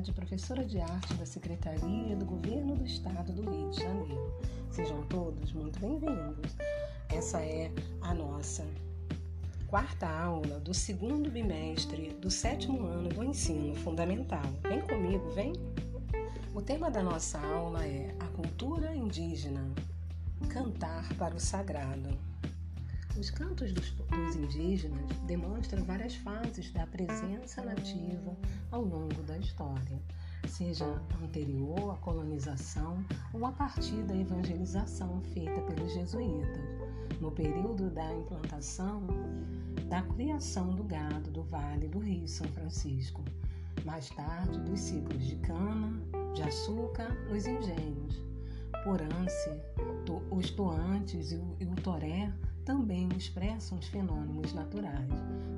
Andrade, professora de arte da Secretaria do Governo do Estado do Rio de Janeiro. Sejam todos muito bem-vindos. Essa é a nossa quarta aula do segundo bimestre do sétimo ano do ensino fundamental. Vem comigo, vem! O tema da nossa aula é a cultura indígena cantar para o sagrado. Os cantos dos, dos, indígenas demonstram várias fases da presença nativa ao longo da história, seja anterior à colonização ou a partir da evangelização feita pelos jesuítas, no período da implantação da criação do gado do Vale do Rio São Francisco, mais tarde dos ciclos de cana, de açúcar nos engenhos. Porance, os toantes e o, e o toré também expressam os fenômenos naturais,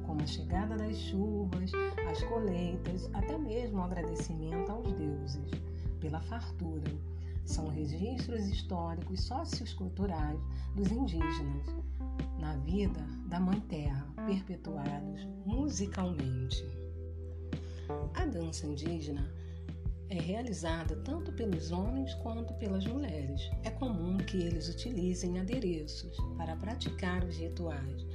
como a chegada das chuvas, as colheitas, até mesmo o agradecimento aos deuses pela fartura. São registros históricos socioculturais dos indígenas na vida da Mãe Terra, perpetuados musicalmente. A dança indígena é realizada tanto pelos homens quanto pelas mulheres. É comum que eles utilizem adereços para praticar os rituais.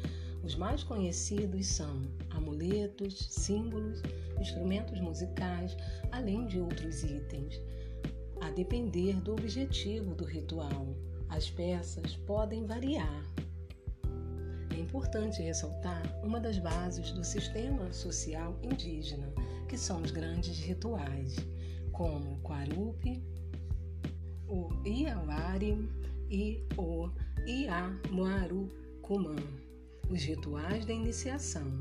Os mais conhecidos são amuletos, símbolos, instrumentos musicais, além de outros itens, a depender do objetivo do ritual. As peças podem variar. É importante ressaltar uma das bases do sistema social indígena, que são os grandes rituais como o Quarupi, o Iauari e o Iamuarucumã, os rituais da iniciação.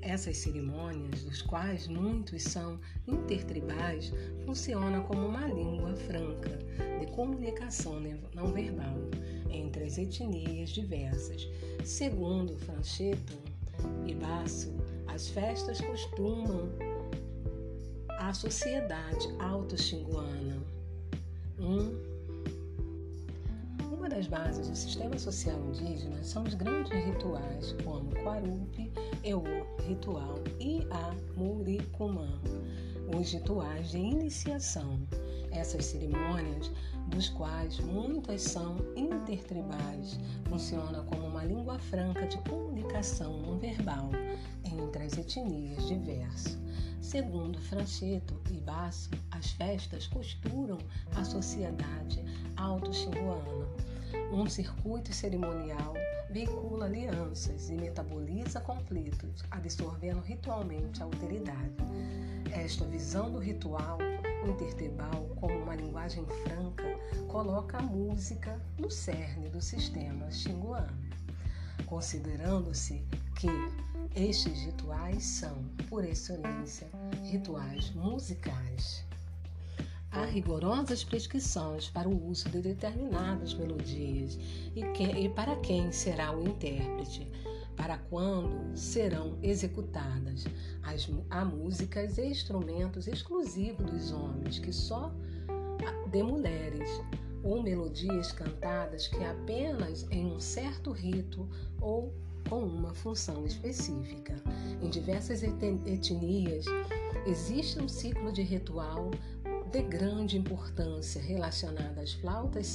Essas cerimônias, dos quais muitos são intertribais, funcionam como uma língua franca de comunicação não verbal entre as etnias diversas. Segundo Francheto e Basso, as festas costumam a sociedade auto-xinguana. Um, das bases do sistema social indígena são os grandes rituais, como Quarupi e o ritual Iamuricumã, os rituais de iniciação. Essas cerimônias, dos quais muitas são intertribais, funcionam como uma língua franca de comunicação não verbal entre as etnias diversas. Segundo Francheto e Basso, as festas costuram a sociedade auto-xinguana. Um circuito cerimonial veicula alianças e metaboliza conflitos, absorvendo ritualmente a alteridade. Esta visão do ritual intertribal como uma linguagem franca coloca a música no cerne do sistema xinguano, considerando-se que estes rituais são, por excelência, rituais musicais. Há rigorosas prescrições para o uso de determinadas melodias e, que, e para quem será o intérprete, para quando serão executadas. As, há músicas e instrumentos exclusivos dos homens, que só de mulheres, ou melodias cantadas que apenas em um certo rito ou com uma função específica. Em diversas etnias, existe um ciclo de ritual de grande importância relacionada às flautas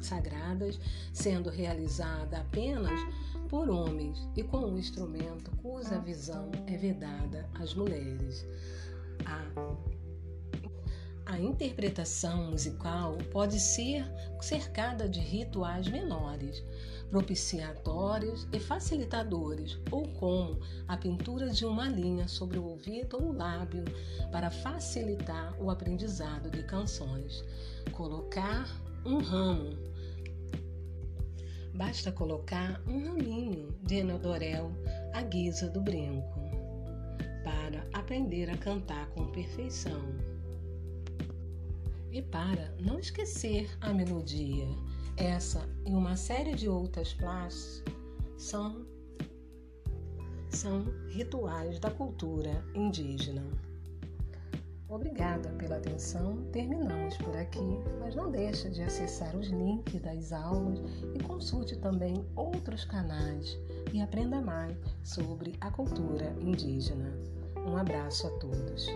sagradas, sendo realizada apenas por homens e com um instrumento cuja visão é vedada às mulheres. A a interpretação musical pode ser cercada de rituais menores, propiciatórios e facilitadores, ou como a pintura de uma linha sobre o ouvido ou o lábio para facilitar o aprendizado de canções. Colocar um ramo. Basta colocar um raminho de enodorel à guisa do brinco para aprender a cantar com perfeição. E para não esquecer a melodia, essa e uma série de outras plásticas são, são rituais da cultura indígena. Obrigada pela atenção. Terminamos por aqui, mas não deixe de acessar os links das aulas e consulte também outros canais e aprenda mais sobre a cultura indígena. Um abraço a todos.